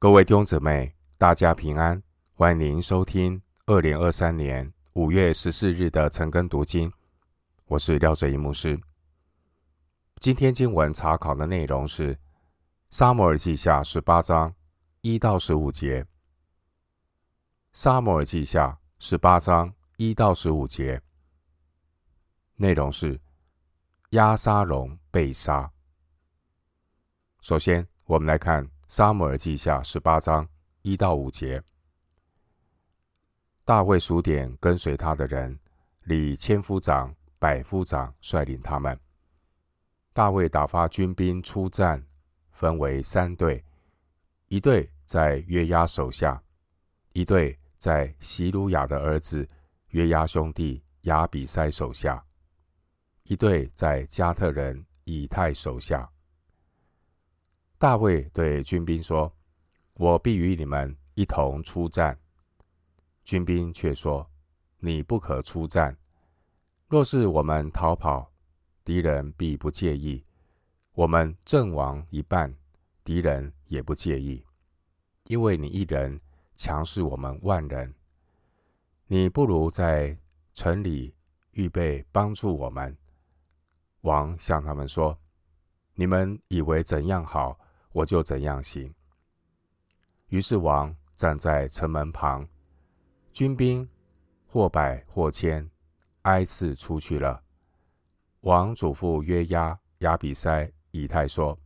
各位弟兄姊妹，大家平安，欢迎您收听二零二三年五月十四日的晨更读经。我是廖哲一牧师。今天经文查考的内容是《撒母耳记下》十八章一到十五节。《撒母耳记下》十八章一到十五节内容是押沙龙被杀。首先，我们来看。撒母耳记下十八章一到五节，大卫数点跟随他的人，立千夫长、百夫长率领他们。大卫打发军兵出战，分为三队：一队在约押手下，一队在洗鲁雅的儿子约押兄弟亚比筛手下，一队在加特人以太手下。大卫对军兵说：“我必与你们一同出战。”军兵却说：“你不可出战。若是我们逃跑，敌人必不介意；我们阵亡一半，敌人也不介意，因为你一人强势我们万人。你不如在城里预备帮助我们。”王向他们说：“你们以为怎样好？”我就怎样行。于是王站在城门旁，军兵或百或千，挨次出去了。王嘱咐约押、亚比筛、以太说：“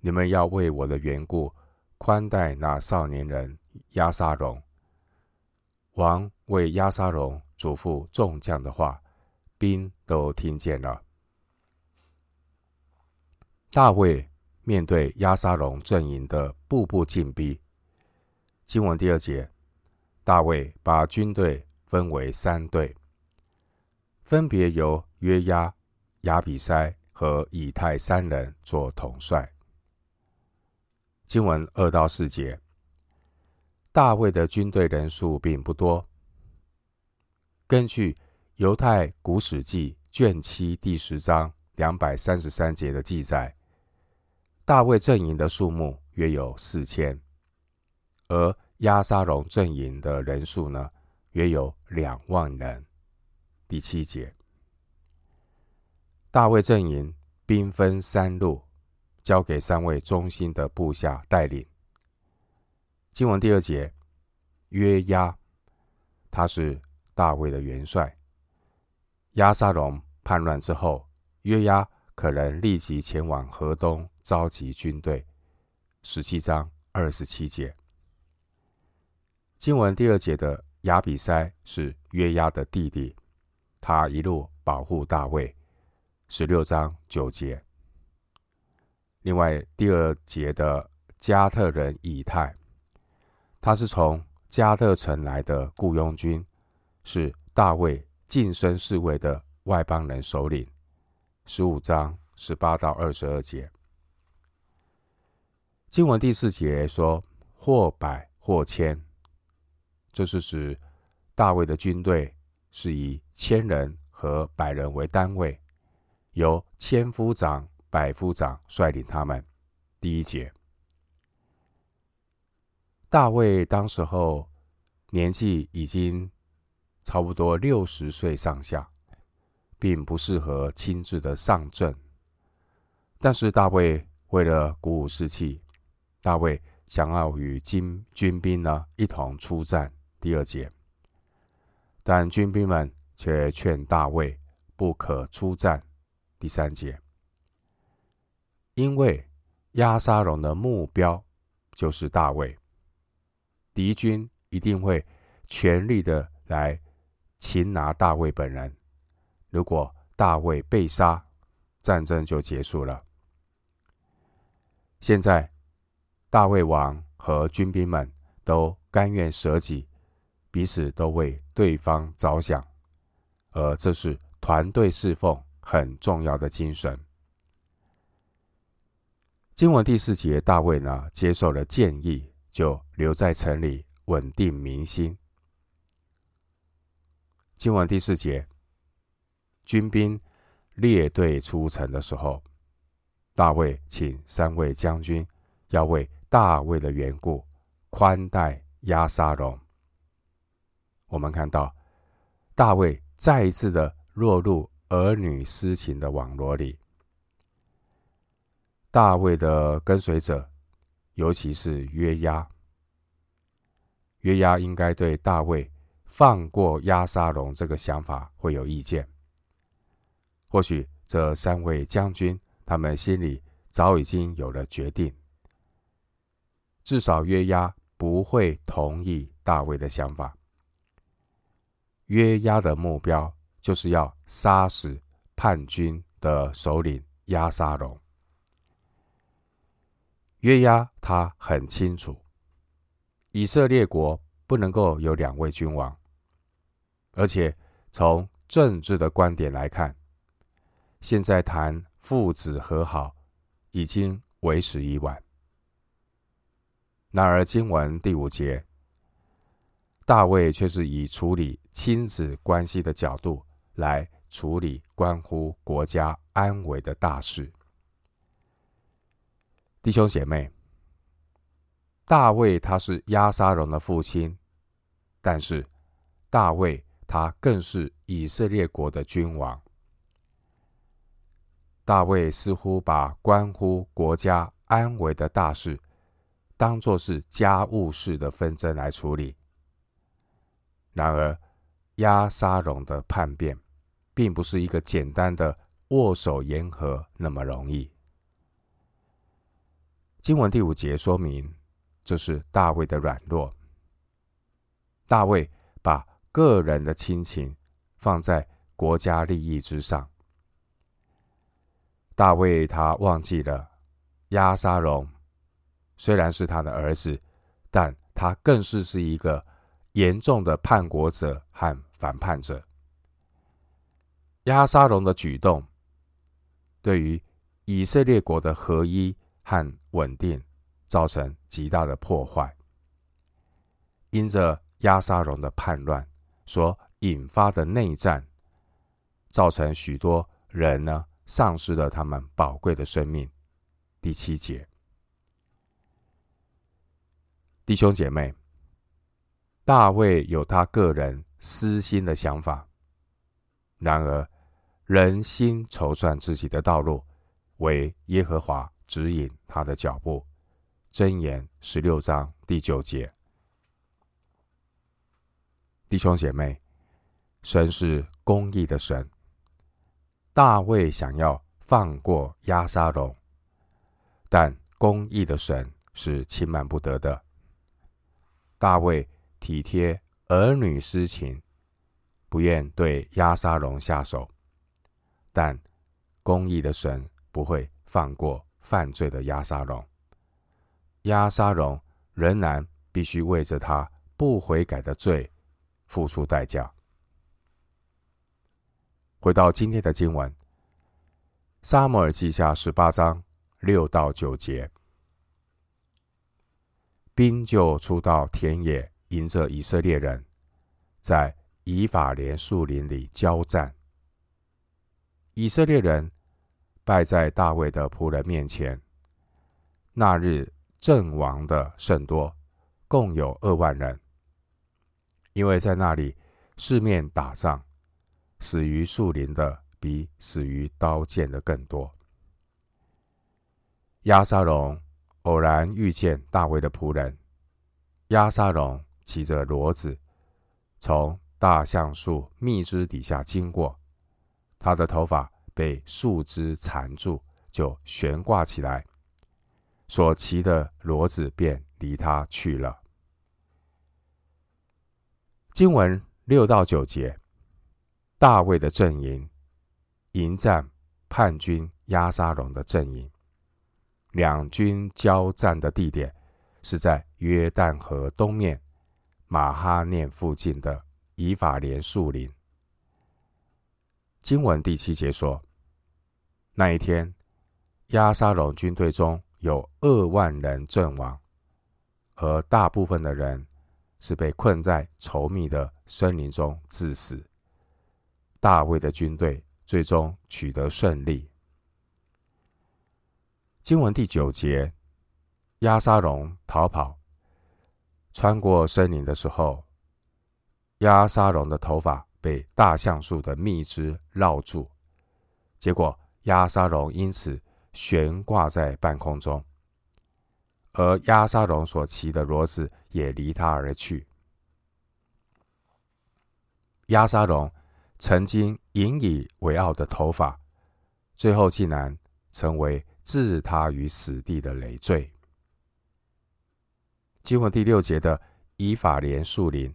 你们要为我的缘故宽待那少年人押沙龙。”王为押沙龙嘱咐众将的话，兵都听见了。大卫。面对亚沙龙阵营的步步进逼，经文第二节，大卫把军队分为三队，分别由约押、亚比筛和以太三人做统帅。经文二到四节，大卫的军队人数并不多。根据犹太古史记卷七第十章两百三十三节的记载。大卫阵营的数目约有四千，而押沙龙阵营的人数呢，约有两万人。第七节，大卫阵营兵分三路，交给三位忠心的部下带领。经文第二节，约押，他是大卫的元帅。押沙龙叛乱之后，约押可能立即前往河东。召集军队，十七章二十七节。经文第二节的亚比筛是约押的弟弟，他一路保护大卫，十六章九节。另外第二节的加特人以太，他是从加特城来的雇佣军，是大卫近身侍卫的外邦人首领，十五章十八到二十二节。经文第四节说：“或百或千”，这是指大卫的军队是以千人和百人为单位，由千夫长、百夫长率领他们。第一节，大卫当时候年纪已经差不多六十岁上下，并不适合亲自的上阵，但是大卫为了鼓舞士气。大卫想要与军军兵呢一同出战，第二节，但军兵们却劝大卫不可出战，第三节，因为押沙龙的目标就是大卫，敌军一定会全力的来擒拿大卫本人，如果大卫被杀，战争就结束了。现在。大卫王和军兵们都甘愿舍己，彼此都为对方着想，而这是团队侍奉很重要的精神。经文第四节，大卫呢接受了建议，就留在城里稳定民心。经文第四节，军兵列队出城的时候，大卫请三位将军。要为大卫的缘故宽待押沙龙。我们看到大卫再一次的落入儿女私情的网罗里。大卫的跟随者，尤其是约押，约押应该对大卫放过押沙龙这个想法会有意见。或许这三位将军，他们心里早已经有了决定。至少约押不会同意大卫的想法。约押的目标就是要杀死叛军的首领押沙龙。约押他很清楚，以色列国不能够有两位君王，而且从政治的观点来看，现在谈父子和好已经为时已晚。然而经文第五节。大卫却是以处理亲子关系的角度来处理关乎国家安危的大事。弟兄姐妹，大卫他是押沙龙的父亲，但是大卫他更是以色列国的君王。大卫似乎把关乎国家安危的大事当作是家务事的纷争来处理。然而，押沙龙的叛变，并不是一个简单的握手言和那么容易。经文第五节说明，这是大卫的软弱。大卫把个人的亲情放在国家利益之上。大卫他忘记了亚沙龙，虽然是他的儿子，但他更是是一个。严重的叛国者和反叛者，亚沙龙的举动对于以色列国的合一和稳定造成极大的破坏。因着亚沙龙的叛乱所引发的内战，造成许多人呢丧失了他们宝贵的生命。第七节，弟兄姐妹。大卫有他个人私心的想法，然而人心筹算自己的道路，为耶和华指引他的脚步。箴言十六章第九节，弟兄姐妹，神是公义的神。大卫想要放过亚沙龙，但公义的神是轻慢不得的。大卫。体贴儿女私情，不愿对亚沙龙下手，但公义的神不会放过犯罪的亚沙龙。亚沙龙仍然必须为着他不悔改的罪付出代价。回到今天的经文，《撒母耳记下》十八章六到九节，兵就出到田野。迎着以色列人，在以法莲树林里交战。以色列人败在大卫的仆人面前。那日阵亡的甚多，共有二万人。因为在那里四面打仗，死于树林的比死于刀剑的更多。亚沙龙偶然遇见大卫的仆人，亚沙龙。骑着骡子，从大橡树密枝底下经过，他的头发被树枝缠住，就悬挂起来，所骑的骡子便离他去了。经文六到九节，大卫的阵营迎战叛军押沙龙的阵营，两军交战的地点是在约旦河东面。马哈念附近的以法莲树林，经文第七节说：那一天，押沙龙军队中有二万人阵亡，而大部分的人是被困在稠密的森林中致死。大卫的军队最终取得胜利。经文第九节，亚沙龙逃跑，穿过森林的时候，亚沙龙的头发被大橡树的密枝绕住，结果亚沙龙因此悬挂在半空中，而亚沙龙所骑的骡子也离他而去。亚沙龙曾经引以为傲的头发，最后竟然成为置他于死地的累赘。经文第六节的以法莲树林，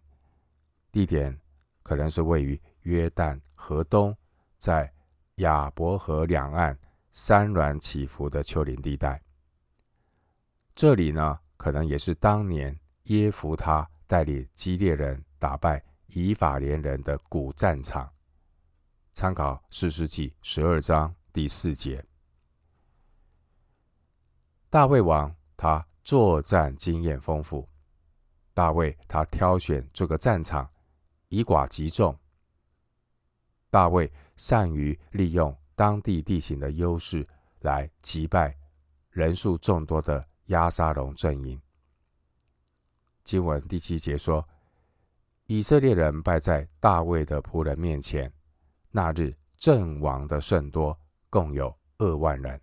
地点可能是位于约旦河东，在亚伯河两岸山峦起伏的丘陵地带。这里呢，可能也是当年耶弗他带领基列人打败以法莲人的古战场。参考四世纪十二章第四节。大卫王他。作战经验丰富，大卫他挑选这个战场，以寡击众。大卫善于利用当地地形的优势来击败人数众多的押沙龙阵营。经文第七节说，以色列人败在大卫的仆人面前，那日阵亡的甚多，共有二万人。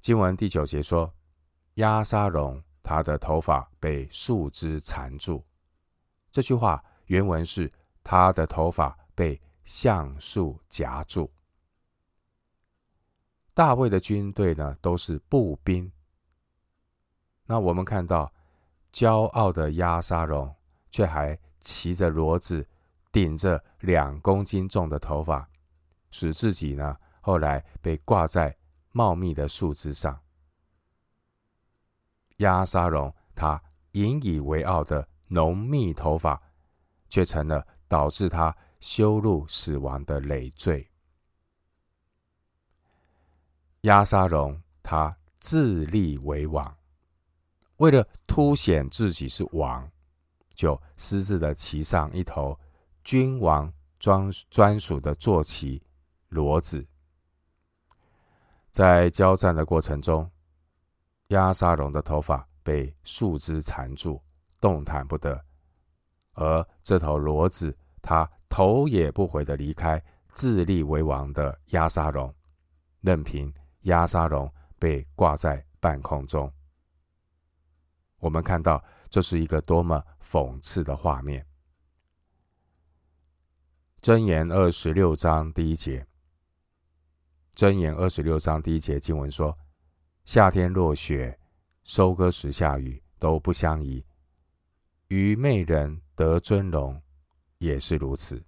经文第九节说，押沙龙他的头发被树枝缠住。这句话原文是他的头发被橡树夹住。大卫的军队呢，都是步兵。那我们看到骄傲的押沙龙，却还骑着骡子，顶着两公斤重的头发，使自己呢，后来被挂在。茂密的树枝上，押沙龙他引以为傲的浓密头发，却成了导致他羞辱死亡的累赘。押沙龙他自立为王，为了凸显自己是王，就私自的骑上一头君王专专属的坐骑骡子。在交战的过程中，押沙龙的头发被树枝缠住，动弹不得。而这头骡子，他头也不回的离开自立为王的押沙龙，任凭押沙龙被挂在半空中。我们看到这是一个多么讽刺的画面。箴言二十六章第一节。箴言二十六章第一节经文说：“夏天落雪，收割时下雨，都不相宜。愚昧人得尊荣，也是如此。”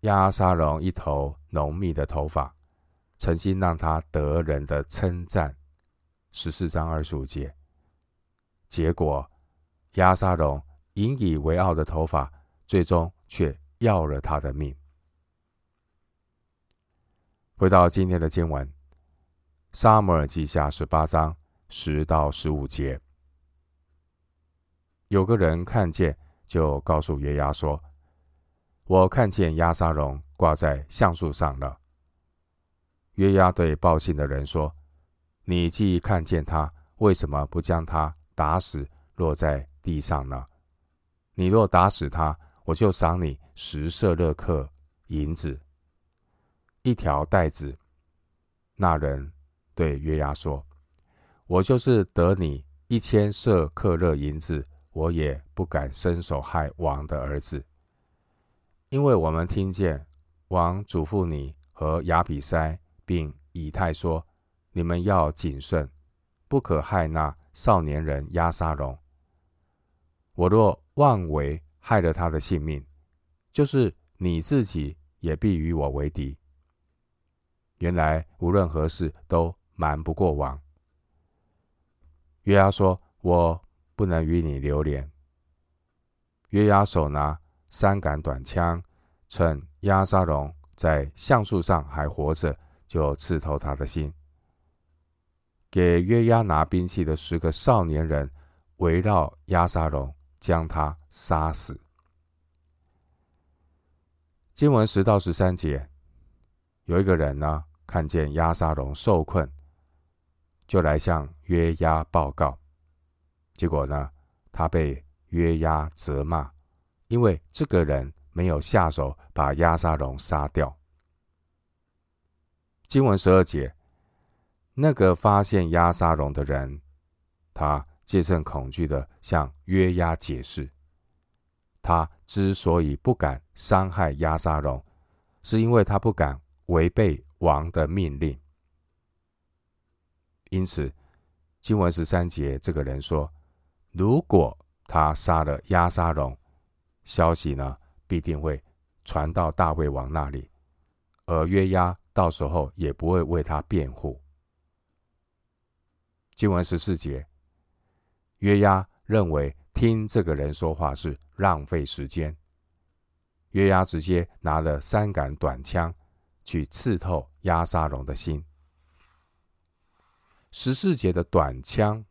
亚沙龙一头浓密的头发，曾经让他得人的称赞。十四章二十五节，结果押沙龙引以为傲的头发，最终却要了他的命。回到今天的经文，《撒母耳记下》十八章十到十五节，有个人看见，就告诉约押说：“我看见押沙龙挂在橡树上了。”约押对报信的人说：“你既看见他，为什么不将他打死，落在地上呢？你若打死他，我就赏你十舍勒克银子。”一条带子，那人对约押说：“我就是得你一千舍客勒银子，我也不敢伸手害王的儿子，因为我们听见王嘱咐你和亚比筛并以太说，你们要谨慎，不可害那少年人押沙龙。我若妄为害了他的性命，就是你自己也必与我为敌。”原来无论何事都瞒不过王。约押说：“我不能与你留连。”约押手拿三杆短枪，趁押沙龙在橡树上还活着，就刺透他的心。给约押拿兵器的十个少年人围绕押沙龙，将他杀死。经文十到十三节。有一个人呢，看见押沙龙受困，就来向约押报告，结果呢，他被约押责骂，因为这个人没有下手把押沙龙杀掉。经文十二节，那个发现押沙龙的人，他借甚恐惧地向约押解释，他之所以不敢伤害押沙龙，是因为他不敢违背王的命令。因此，经文十三节，这个人说：“如果他杀了押沙龙，消息呢必定会传到大卫王那里，而约押到时候也不会为他辩护。”经文十四节，约押认为听这个人说话是浪费时间，约押直接拿了三杆短枪去刺透押沙龙的心。十四节的短枪，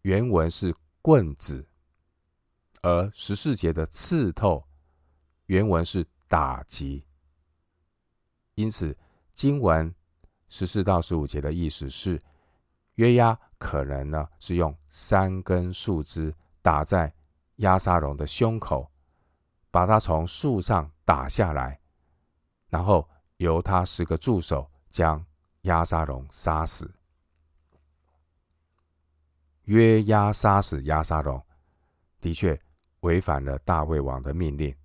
原文是棍子，而十四节的刺透，原文是打击。因此，经文十四到十五节的意思是，约押可能呢是用三根树枝打在押沙龙的胸口，把他从树上打下来，然后由他十个助手将押沙龙杀死。约押杀死押沙龙，的确违反了大卫王的命令，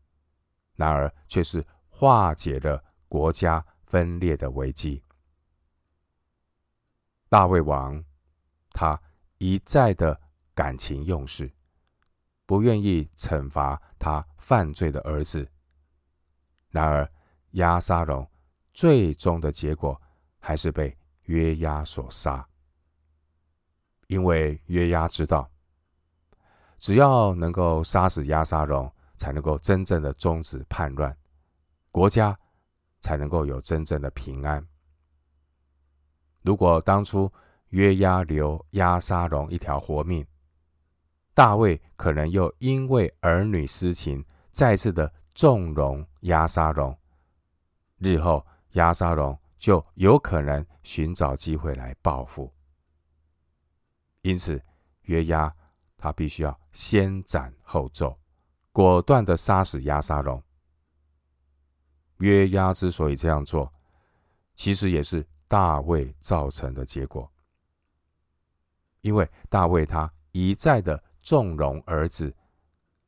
然而却是化解了国家分裂的危机。大卫王他一再的感情用事，不愿意惩罚他犯罪的儿子，然而押沙龙最终的结果还是被约押所杀。因为约押知道，只要能够杀死押沙龙，才能够真正的终止叛乱，国家才能够有真正的平安。如果当初约押留押沙龙一条活命，大卫可能又因为儿女私情，再次的纵容押沙龙，日后押沙龙就有可能寻找机会来报复。因此，约押他必须要先斩后奏，果断的杀死押沙龙。约押之所以这样做，其实也是大卫造成的结果，因为大卫他一再的纵容儿子，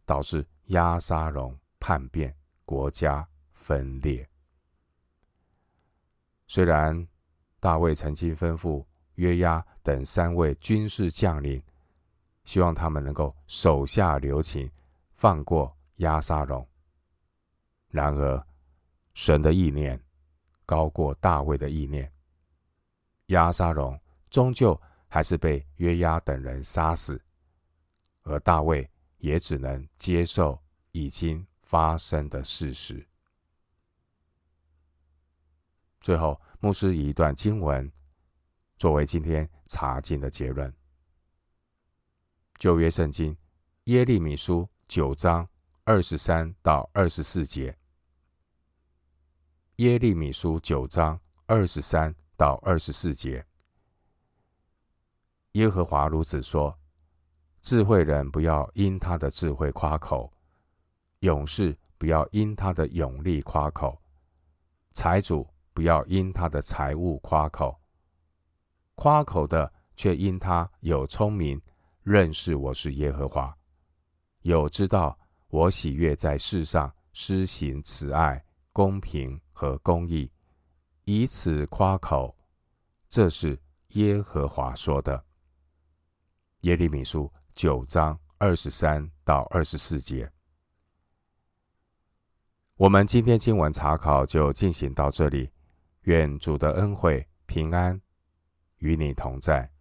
导致押沙龙叛变，国家分裂。虽然大卫曾经吩咐。约押等三位军事将领，希望他们能够手下留情，放过押沙龙。然而，神的意念高过大卫的意念，押沙龙终究还是被约押等人杀死，而大卫也只能接受已经发生的事实。最后，牧师以一段经文。作为今天查经的结论，旧约圣经耶利米书九章二十三到二十四节。耶利米书九章二十三到二十四节，耶和华如此说：智慧人不要因他的智慧夸口，勇士不要因他的勇力夸口，财主不要因他的财物夸口。夸口的，却因他有聪明，认识我是耶和华，有知道我喜悦在世上施行慈爱、公平和公义，以此夸口。这是耶和华说的。耶利米书九章二十三到二十四节。我们今天经文查考就进行到这里，愿主的恩惠平安与你同在。